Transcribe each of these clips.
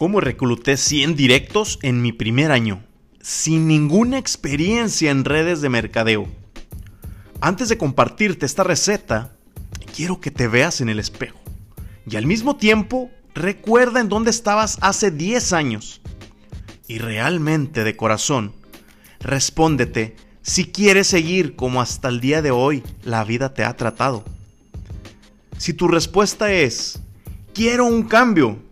cómo recluté 100 directos en mi primer año, sin ninguna experiencia en redes de mercadeo. Antes de compartirte esta receta, quiero que te veas en el espejo y al mismo tiempo recuerda en dónde estabas hace 10 años. Y realmente de corazón, respóndete si quieres seguir como hasta el día de hoy la vida te ha tratado. Si tu respuesta es, quiero un cambio,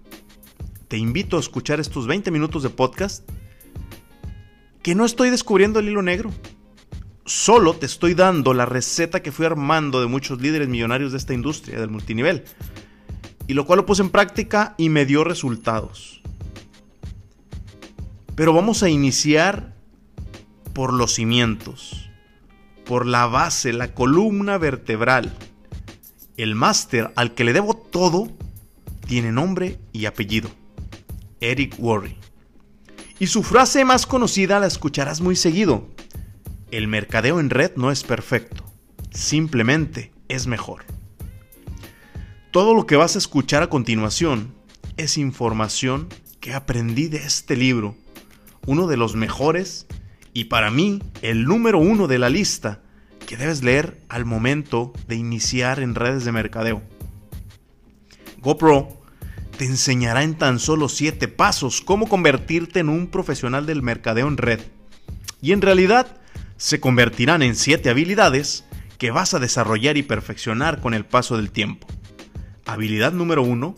te invito a escuchar estos 20 minutos de podcast que no estoy descubriendo el hilo negro. Solo te estoy dando la receta que fui armando de muchos líderes millonarios de esta industria del multinivel. Y lo cual lo puse en práctica y me dio resultados. Pero vamos a iniciar por los cimientos, por la base, la columna vertebral. El máster al que le debo todo tiene nombre y apellido. Eric Worre. Y su frase más conocida la escucharás muy seguido. El mercadeo en red no es perfecto, simplemente es mejor. Todo lo que vas a escuchar a continuación es información que aprendí de este libro, uno de los mejores y para mí el número uno de la lista que debes leer al momento de iniciar en redes de mercadeo. GoPro te enseñará en tan solo 7 pasos cómo convertirte en un profesional del mercadeo en red. Y en realidad se convertirán en 7 habilidades que vas a desarrollar y perfeccionar con el paso del tiempo. Habilidad número 1,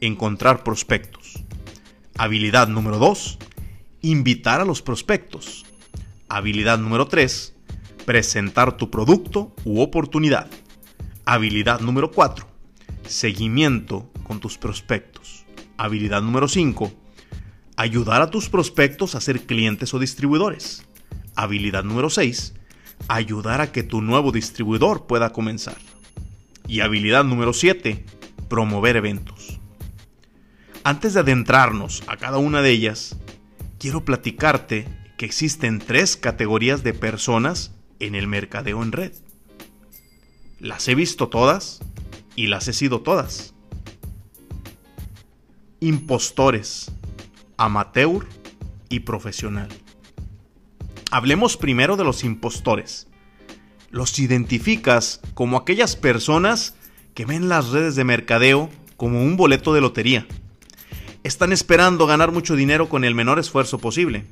encontrar prospectos. Habilidad número 2, invitar a los prospectos. Habilidad número 3, presentar tu producto u oportunidad. Habilidad número 4, seguimiento con tus prospectos. Habilidad número 5. Ayudar a tus prospectos a ser clientes o distribuidores. Habilidad número 6. Ayudar a que tu nuevo distribuidor pueda comenzar. Y habilidad número 7. Promover eventos. Antes de adentrarnos a cada una de ellas, quiero platicarte que existen tres categorías de personas en el mercadeo en red. Las he visto todas y las he sido todas impostores, amateur y profesional. Hablemos primero de los impostores. Los identificas como aquellas personas que ven las redes de mercadeo como un boleto de lotería. Están esperando ganar mucho dinero con el menor esfuerzo posible.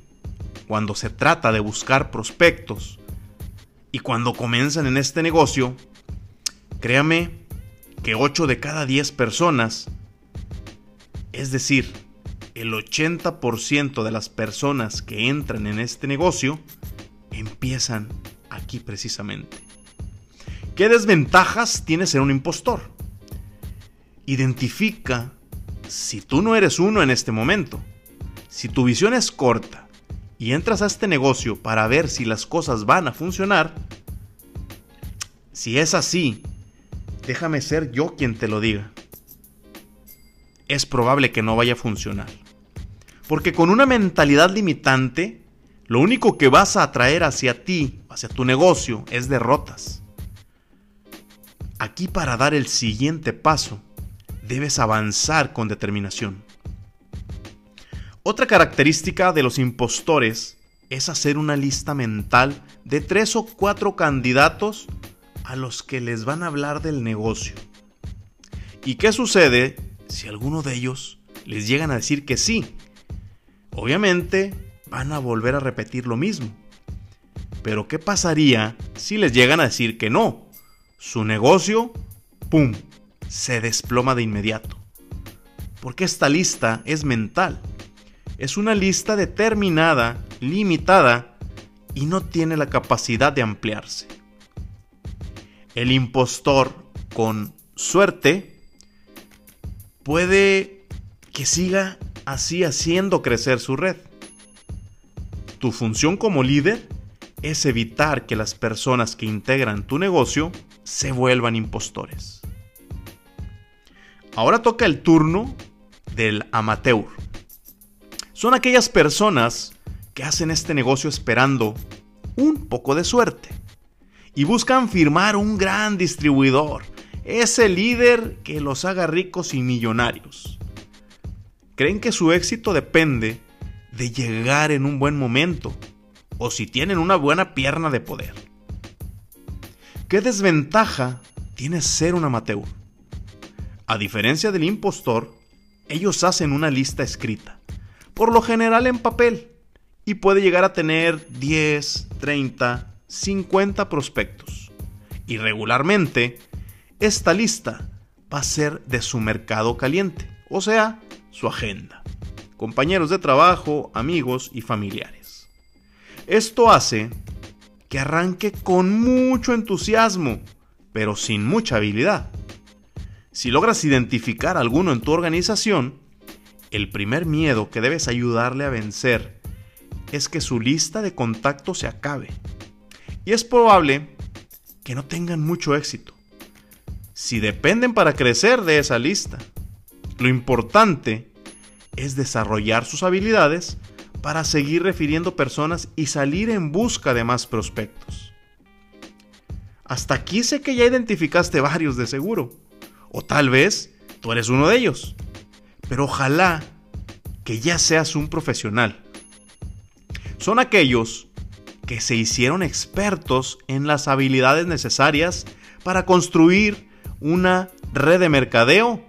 Cuando se trata de buscar prospectos y cuando comienzan en este negocio, créame que 8 de cada 10 personas es decir, el 80% de las personas que entran en este negocio empiezan aquí precisamente. ¿Qué desventajas tiene ser un impostor? Identifica si tú no eres uno en este momento. Si tu visión es corta y entras a este negocio para ver si las cosas van a funcionar, si es así, déjame ser yo quien te lo diga es probable que no vaya a funcionar. Porque con una mentalidad limitante, lo único que vas a atraer hacia ti, hacia tu negocio, es derrotas. Aquí para dar el siguiente paso, debes avanzar con determinación. Otra característica de los impostores es hacer una lista mental de tres o cuatro candidatos a los que les van a hablar del negocio. ¿Y qué sucede si alguno de ellos les llegan a decir que sí, obviamente van a volver a repetir lo mismo. Pero ¿qué pasaría si les llegan a decir que no? Su negocio, ¡pum!, se desploma de inmediato. Porque esta lista es mental. Es una lista determinada, limitada y no tiene la capacidad de ampliarse. El impostor, con suerte, puede que siga así haciendo crecer su red. Tu función como líder es evitar que las personas que integran tu negocio se vuelvan impostores. Ahora toca el turno del amateur. Son aquellas personas que hacen este negocio esperando un poco de suerte y buscan firmar un gran distribuidor ese líder que los haga ricos y millonarios. creen que su éxito depende de llegar en un buen momento o si tienen una buena pierna de poder. ¿Qué desventaja tiene ser un amateur? A diferencia del impostor, ellos hacen una lista escrita, por lo general en papel, y puede llegar a tener 10, 30, 50 prospectos. Y regularmente, esta lista va a ser de su mercado caliente, o sea, su agenda, compañeros de trabajo, amigos y familiares. Esto hace que arranque con mucho entusiasmo, pero sin mucha habilidad. Si logras identificar alguno en tu organización, el primer miedo que debes ayudarle a vencer es que su lista de contactos se acabe. Y es probable que no tengan mucho éxito. Si dependen para crecer de esa lista, lo importante es desarrollar sus habilidades para seguir refiriendo personas y salir en busca de más prospectos. Hasta aquí sé que ya identificaste varios de seguro. O tal vez tú eres uno de ellos. Pero ojalá que ya seas un profesional. Son aquellos que se hicieron expertos en las habilidades necesarias para construir una red de mercadeo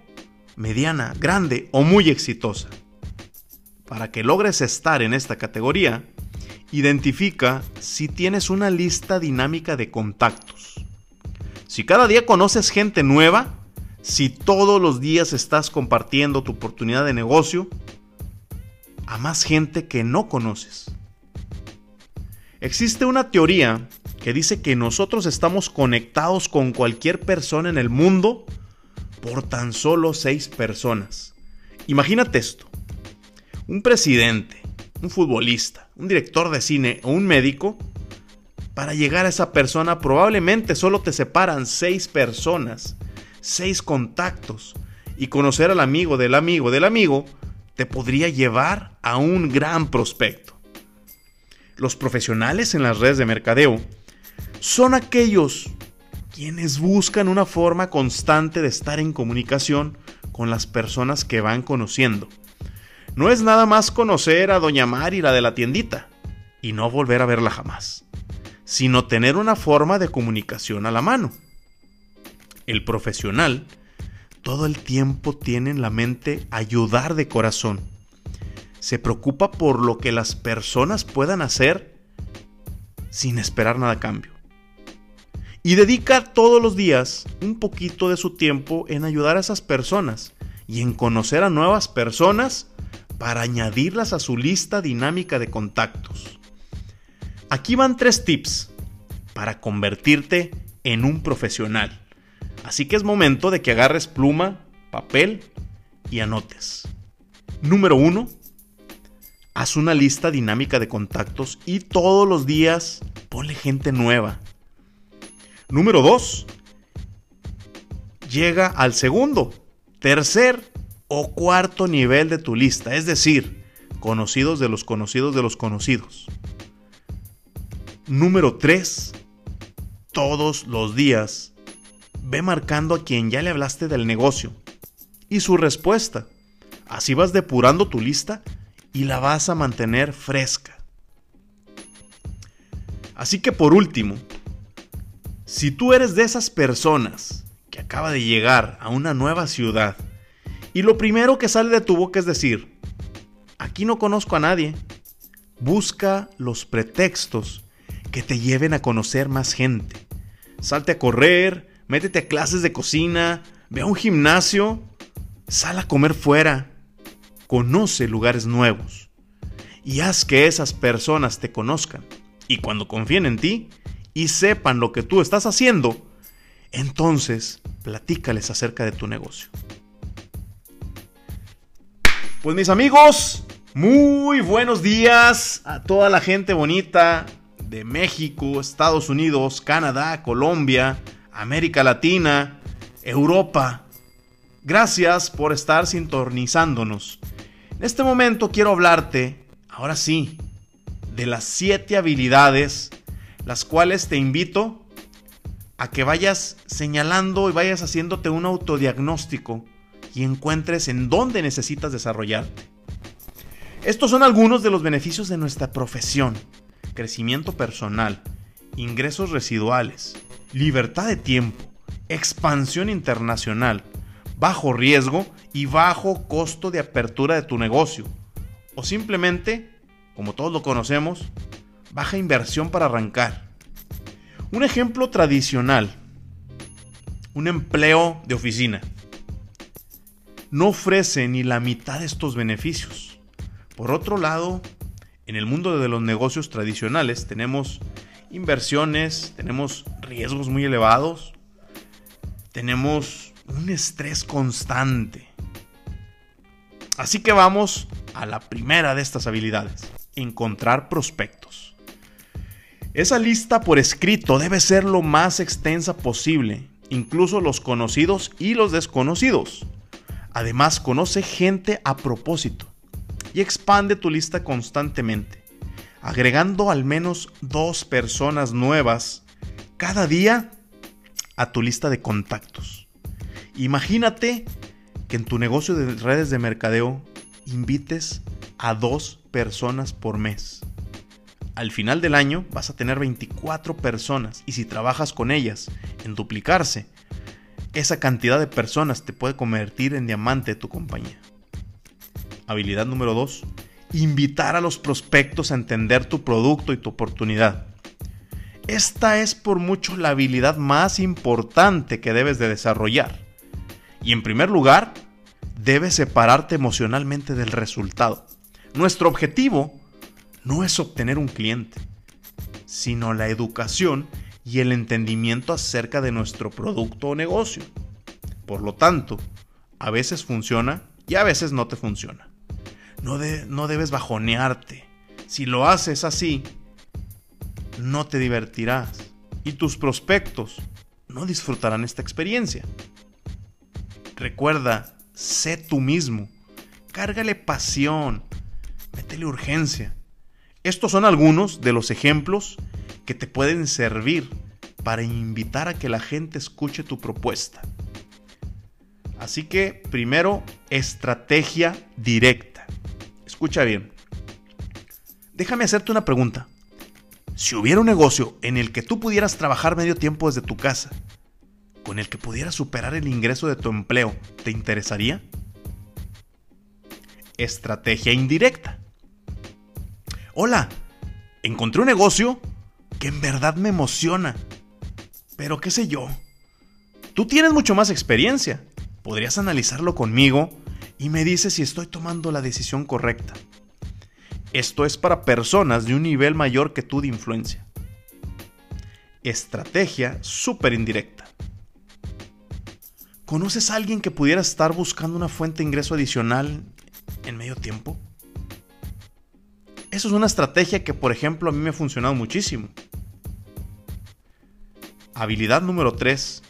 mediana, grande o muy exitosa. Para que logres estar en esta categoría, identifica si tienes una lista dinámica de contactos. Si cada día conoces gente nueva, si todos los días estás compartiendo tu oportunidad de negocio a más gente que no conoces. Existe una teoría que dice que nosotros estamos conectados con cualquier persona en el mundo por tan solo seis personas. Imagínate esto. Un presidente, un futbolista, un director de cine o un médico, para llegar a esa persona probablemente solo te separan seis personas, seis contactos, y conocer al amigo del amigo del amigo te podría llevar a un gran prospecto. Los profesionales en las redes de mercadeo son aquellos quienes buscan una forma constante de estar en comunicación con las personas que van conociendo. No es nada más conocer a Doña Mari, la de la tiendita, y no volver a verla jamás, sino tener una forma de comunicación a la mano. El profesional todo el tiempo tiene en la mente ayudar de corazón. Se preocupa por lo que las personas puedan hacer sin esperar nada a cambio y dedica todos los días un poquito de su tiempo en ayudar a esas personas y en conocer a nuevas personas para añadirlas a su lista dinámica de contactos. Aquí van tres tips para convertirte en un profesional. Así que es momento de que agarres pluma, papel y anotes. Número uno, Haz una lista dinámica de contactos y todos los días ponle gente nueva Número 2. Llega al segundo, tercer o cuarto nivel de tu lista, es decir, conocidos de los conocidos de los conocidos. Número 3. Todos los días ve marcando a quien ya le hablaste del negocio y su respuesta. Así vas depurando tu lista y la vas a mantener fresca. Así que por último, si tú eres de esas personas que acaba de llegar a una nueva ciudad y lo primero que sale de tu boca es decir, aquí no conozco a nadie, busca los pretextos que te lleven a conocer más gente. Salte a correr, métete a clases de cocina, ve a un gimnasio, sal a comer fuera, conoce lugares nuevos y haz que esas personas te conozcan. Y cuando confíen en ti, y sepan lo que tú estás haciendo, entonces platícales acerca de tu negocio. Pues mis amigos, muy buenos días a toda la gente bonita de México, Estados Unidos, Canadá, Colombia, América Latina, Europa. Gracias por estar sintonizándonos. En este momento quiero hablarte, ahora sí, de las siete habilidades las cuales te invito a que vayas señalando y vayas haciéndote un autodiagnóstico y encuentres en dónde necesitas desarrollarte. Estos son algunos de los beneficios de nuestra profesión. Crecimiento personal, ingresos residuales, libertad de tiempo, expansión internacional, bajo riesgo y bajo costo de apertura de tu negocio. O simplemente, como todos lo conocemos, baja inversión para arrancar. Un ejemplo tradicional, un empleo de oficina, no ofrece ni la mitad de estos beneficios. Por otro lado, en el mundo de los negocios tradicionales tenemos inversiones, tenemos riesgos muy elevados, tenemos un estrés constante. Así que vamos a la primera de estas habilidades, encontrar prospectos. Esa lista por escrito debe ser lo más extensa posible, incluso los conocidos y los desconocidos. Además, conoce gente a propósito y expande tu lista constantemente, agregando al menos dos personas nuevas cada día a tu lista de contactos. Imagínate que en tu negocio de redes de mercadeo invites a dos personas por mes. Al final del año vas a tener 24 personas y si trabajas con ellas en duplicarse, esa cantidad de personas te puede convertir en diamante de tu compañía. Habilidad número 2. Invitar a los prospectos a entender tu producto y tu oportunidad. Esta es por mucho la habilidad más importante que debes de desarrollar. Y en primer lugar, debes separarte emocionalmente del resultado. Nuestro objetivo no es obtener un cliente, sino la educación y el entendimiento acerca de nuestro producto o negocio. Por lo tanto, a veces funciona y a veces no te funciona. No, no debes bajonearte. Si lo haces así, no te divertirás y tus prospectos no disfrutarán esta experiencia. Recuerda, sé tú mismo. Cárgale pasión. Métele urgencia. Estos son algunos de los ejemplos que te pueden servir para invitar a que la gente escuche tu propuesta. Así que primero, estrategia directa. Escucha bien. Déjame hacerte una pregunta. Si hubiera un negocio en el que tú pudieras trabajar medio tiempo desde tu casa, con el que pudieras superar el ingreso de tu empleo, ¿te interesaría? Estrategia indirecta. Hola, encontré un negocio que en verdad me emociona. Pero qué sé yo. Tú tienes mucho más experiencia. Podrías analizarlo conmigo y me dices si estoy tomando la decisión correcta. Esto es para personas de un nivel mayor que tú de influencia. Estrategia súper indirecta. ¿Conoces a alguien que pudiera estar buscando una fuente de ingreso adicional en medio tiempo? Eso es una estrategia que, por ejemplo, a mí me ha funcionado muchísimo. Habilidad número 3.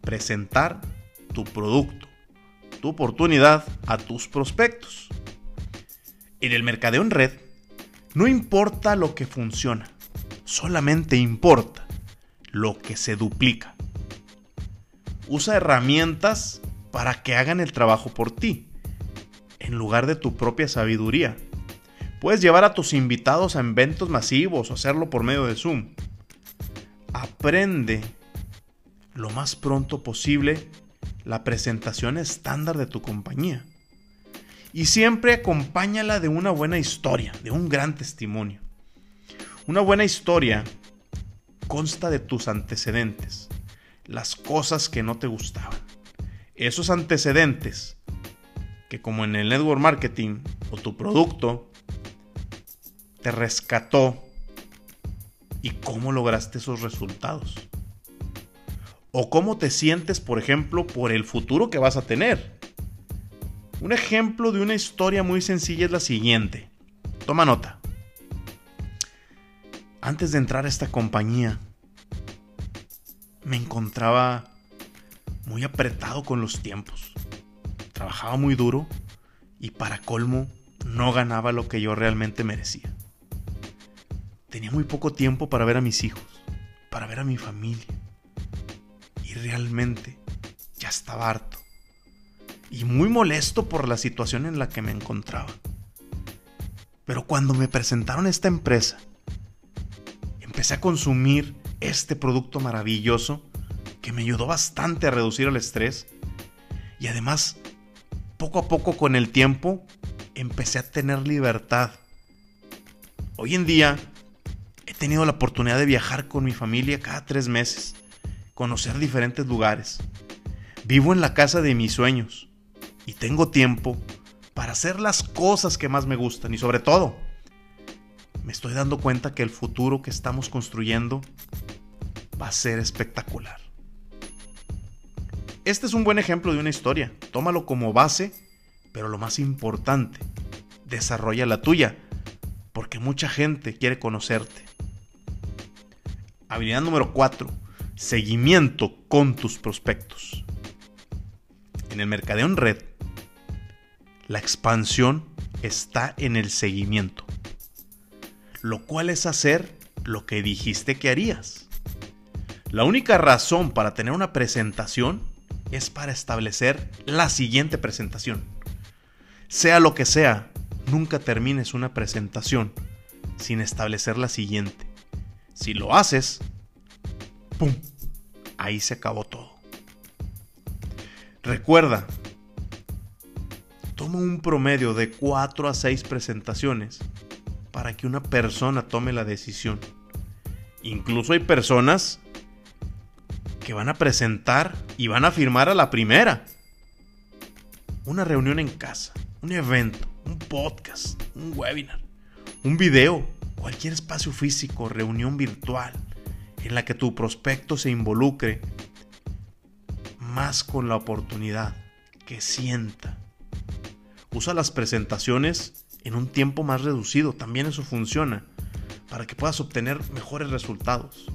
Presentar tu producto, tu oportunidad a tus prospectos. En el mercadeo en red, no importa lo que funciona, solamente importa lo que se duplica. Usa herramientas para que hagan el trabajo por ti, en lugar de tu propia sabiduría. Puedes llevar a tus invitados a eventos masivos o hacerlo por medio de Zoom aprende lo más pronto posible la presentación estándar de tu compañía. Y siempre acompáñala de una buena historia, de un gran testimonio. Una buena historia consta de tus antecedentes, las cosas que no te gustaban. Esos antecedentes que como en el network marketing o tu producto te rescató y cómo lograste esos resultados. O cómo te sientes, por ejemplo, por el futuro que vas a tener. Un ejemplo de una historia muy sencilla es la siguiente. Toma nota. Antes de entrar a esta compañía, me encontraba muy apretado con los tiempos. Trabajaba muy duro y para colmo no ganaba lo que yo realmente merecía. Tenía muy poco tiempo para ver a mis hijos, para ver a mi familia. Y realmente ya estaba harto. y muy molesto por la situación en la que me encontraba. Pero cuando me presentaron esta empresa, empecé a consumir este producto maravilloso que me ayudó bastante a reducir el estrés y además poco a poco con el tiempo empecé a tener libertad. Hoy en día tenido la oportunidad de viajar con mi familia cada tres meses, conocer diferentes lugares. Vivo en la casa de mis sueños y tengo tiempo para hacer las cosas que más me gustan y sobre todo me estoy dando cuenta que el futuro que estamos construyendo va a ser espectacular. Este es un buen ejemplo de una historia. Tómalo como base, pero lo más importante, desarrolla la tuya, porque mucha gente quiere conocerte. Habilidad número 4. Seguimiento con tus prospectos. En el mercadeo en red, la expansión está en el seguimiento, lo cual es hacer lo que dijiste que harías. La única razón para tener una presentación es para establecer la siguiente presentación. Sea lo que sea, nunca termines una presentación sin establecer la siguiente. Si lo haces, ¡pum! Ahí se acabó todo. Recuerda, toma un promedio de 4 a 6 presentaciones para que una persona tome la decisión. Incluso hay personas que van a presentar y van a firmar a la primera. Una reunión en casa, un evento, un podcast, un webinar, un video, cualquier espacio físico, reunión virtual, en la que tu prospecto se involucre más con la oportunidad, que sienta. Usa las presentaciones en un tiempo más reducido, también eso funciona, para que puedas obtener mejores resultados.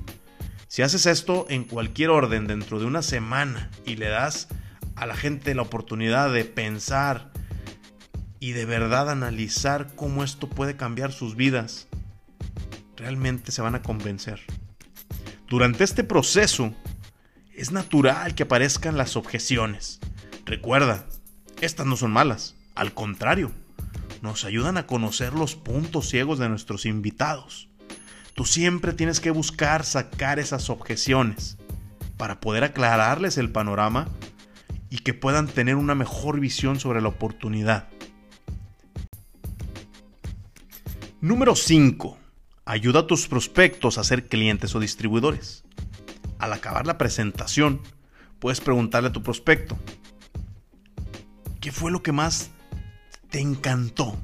Si haces esto en cualquier orden dentro de una semana y le das a la gente la oportunidad de pensar y de verdad analizar cómo esto puede cambiar sus vidas, realmente se van a convencer. Durante este proceso es natural que aparezcan las objeciones. Recuerda, estas no son malas, al contrario, nos ayudan a conocer los puntos ciegos de nuestros invitados. Tú siempre tienes que buscar sacar esas objeciones para poder aclararles el panorama y que puedan tener una mejor visión sobre la oportunidad. Número 5. Ayuda a tus prospectos a ser clientes o distribuidores. Al acabar la presentación, puedes preguntarle a tu prospecto, ¿qué fue lo que más te encantó?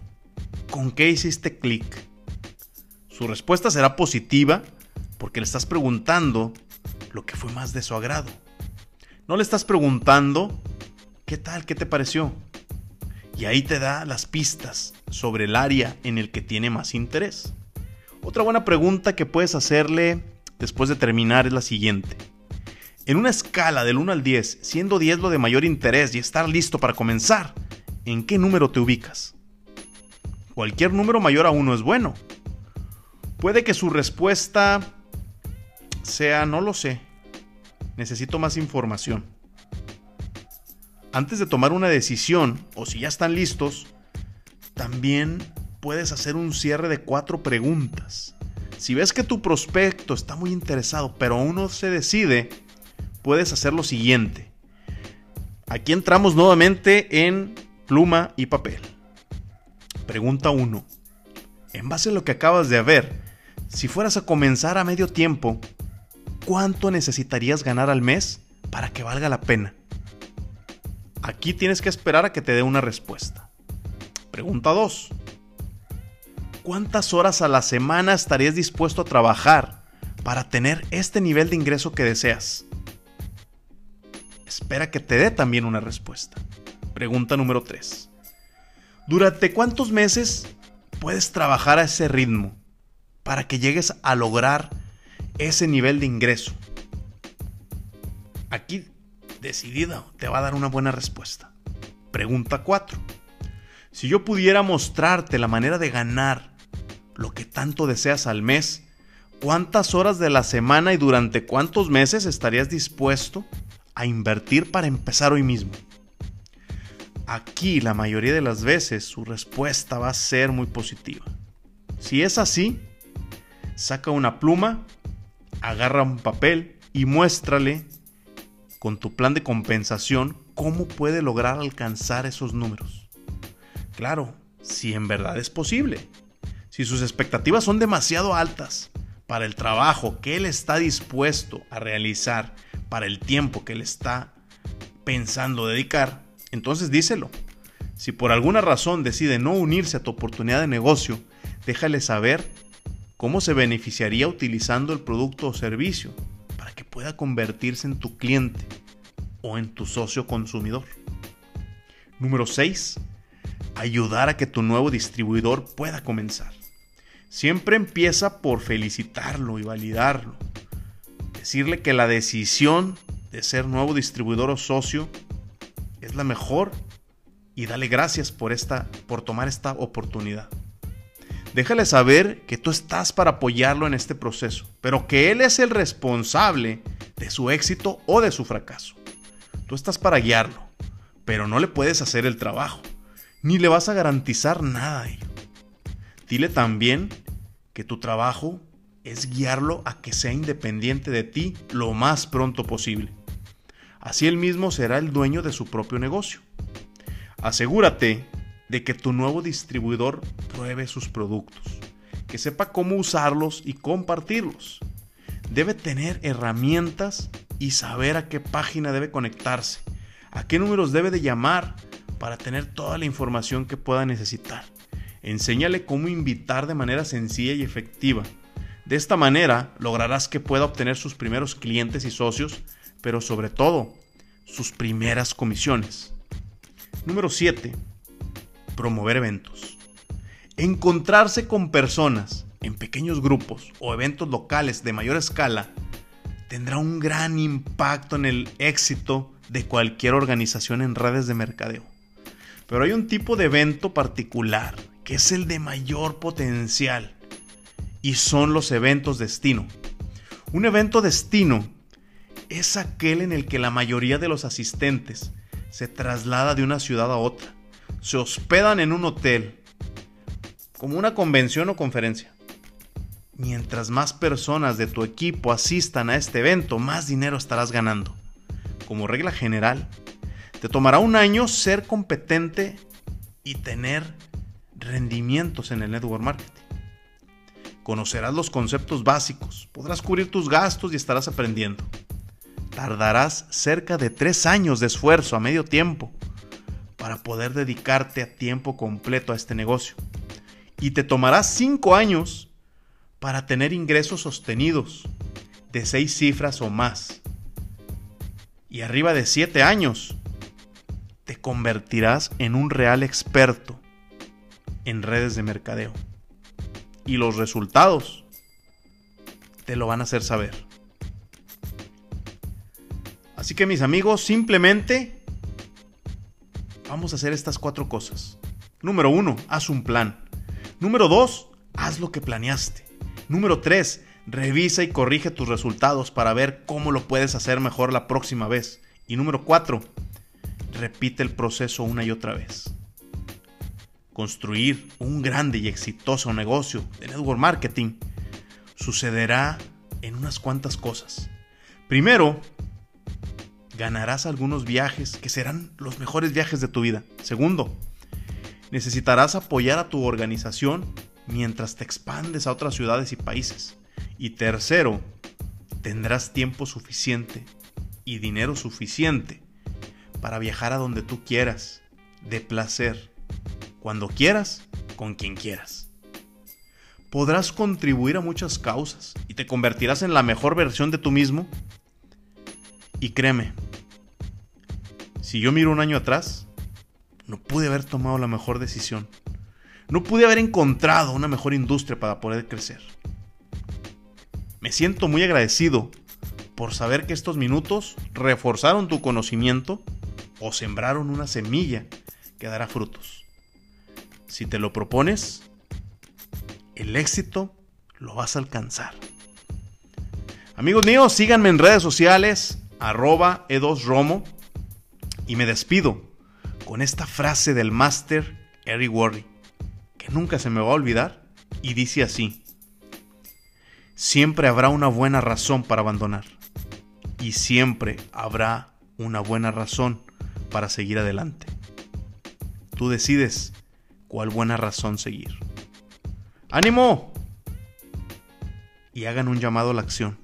¿Con qué hiciste clic? Su respuesta será positiva porque le estás preguntando lo que fue más de su agrado. No le estás preguntando qué tal, qué te pareció. Y ahí te da las pistas sobre el área en el que tiene más interés. Otra buena pregunta que puedes hacerle después de terminar es la siguiente. En una escala del 1 al 10, siendo 10 lo de mayor interés y estar listo para comenzar, ¿en qué número te ubicas? Cualquier número mayor a 1 es bueno, Puede que su respuesta sea, no lo sé, necesito más información. Antes de tomar una decisión, o si ya están listos, también puedes hacer un cierre de cuatro preguntas. Si ves que tu prospecto está muy interesado, pero aún no se decide, puedes hacer lo siguiente. Aquí entramos nuevamente en pluma y papel. Pregunta 1. En base a lo que acabas de ver, si fueras a comenzar a medio tiempo, ¿cuánto necesitarías ganar al mes para que valga la pena? Aquí tienes que esperar a que te dé una respuesta. Pregunta 2. ¿Cuántas horas a la semana estarías dispuesto a trabajar para tener este nivel de ingreso que deseas? Espera que te dé también una respuesta. Pregunta número 3. ¿Durante cuántos meses puedes trabajar a ese ritmo? para que llegues a lograr ese nivel de ingreso? Aquí, decidido, te va a dar una buena respuesta. Pregunta 4. Si yo pudiera mostrarte la manera de ganar lo que tanto deseas al mes, ¿cuántas horas de la semana y durante cuántos meses estarías dispuesto a invertir para empezar hoy mismo? Aquí la mayoría de las veces su respuesta va a ser muy positiva. Si es así, saca una pluma, agarra un papel y muéstrale con tu plan de compensación cómo puede lograr alcanzar esos números. Claro, si en verdad es posible. Si sus expectativas son demasiado altas para el trabajo que él está dispuesto a realizar, para el tiempo que él está pensando dedicar, entonces díselo. Si por alguna razón decide no unirse a tu oportunidad de negocio, déjale saber cómo se beneficiaría utilizando el producto o servicio para que pueda convertirse en tu cliente o en tu socio consumidor. Número 6. Ayudar a que tu nuevo distribuidor pueda comenzar. Siempre empieza por felicitarlo y validarlo. Decirle que la decisión de ser nuevo distribuidor o socio es la mejor y dale gracias por esta por tomar esta oportunidad. Déjale saber que tú estás para apoyarlo en este proceso, pero que él es el responsable de su éxito o de su fracaso. Tú estás para guiarlo, pero no le puedes hacer el trabajo, ni le vas a garantizar nada a ello. Dile también que tu trabajo es guiarlo a que sea independiente de ti lo más pronto posible. Así él mismo será el dueño de su propio negocio. Asegúrate de que tu nuevo distribuidor pruebe sus productos, que sepa cómo usarlos y compartirlos. Debe tener herramientas y saber a qué página debe conectarse, a qué números debe de llamar para tener toda la información que pueda necesitar. Enséñale cómo invitar de manera sencilla y efectiva. De esta manera lograrás que pueda obtener sus primeros clientes y socios pero sobre todo sus primeras comisiones. Número 7. Promover eventos. Encontrarse con personas en pequeños grupos o eventos locales de mayor escala tendrá un gran impacto en el éxito de cualquier organización en redes de mercadeo. Pero hay un tipo de evento particular que es el de mayor potencial y son los eventos destino. Un evento destino es aquel en el que la mayoría de los asistentes se traslada de una ciudad a otra, se hospedan en un hotel, como una convención o conferencia. Mientras más personas de tu equipo asistan a este evento, más dinero estarás ganando. Como regla general, te tomará un año ser competente y tener rendimientos en el network marketing. Conocerás los conceptos básicos, podrás cubrir tus gastos y estarás aprendiendo tardarás cerca de tres años de esfuerzo a medio tiempo para poder dedicarte a tiempo completo a este negocio. Y te tomará cinco años para tener ingresos sostenidos de seis cifras o más. Y arriba de siete años te convertirás en un real experto en redes de mercadeo. Y los resultados te lo van a hacer saber. Así que mis amigos, simplemente vamos a hacer estas cuatro cosas. Número uno, haz un plan. Número dos, haz lo que planeaste. Número tres, revisa y corrige tus resultados para ver cómo lo puedes hacer mejor la próxima vez. Y número cuatro, repite el proceso una y otra vez. Construir un grande y exitoso negocio de network marketing sucederá en unas cuantas cosas. Primero, ganarás algunos viajes que serán los mejores viajes de tu vida. Segundo, necesitarás apoyar a tu organización mientras te expandes a otras ciudades y países. Y tercero, tendrás tiempo suficiente y dinero suficiente para viajar a donde tú quieras, de placer, cuando quieras, con quien quieras. Podrás contribuir a muchas causas y te convertirás en la mejor versión de tú mismo y créeme, si yo miro un año atrás, no pude haber tomado la mejor decisión. No pude haber encontrado una mejor industria para poder crecer. Me siento muy agradecido por saber que estos minutos reforzaron tu conocimiento o sembraron una semilla que dará frutos. Si te lo propones, el éxito lo vas a alcanzar. Amigos míos, síganme en redes sociales, arroba E2Romo y me despido con esta frase del máster Eric Worre, que nunca se me va a olvidar, y dice así, siempre habrá una buena razón para abandonar, y siempre habrá una buena razón para seguir adelante. Tú decides cuál buena razón seguir. ¡Ánimo! Y hagan un llamado a la acción.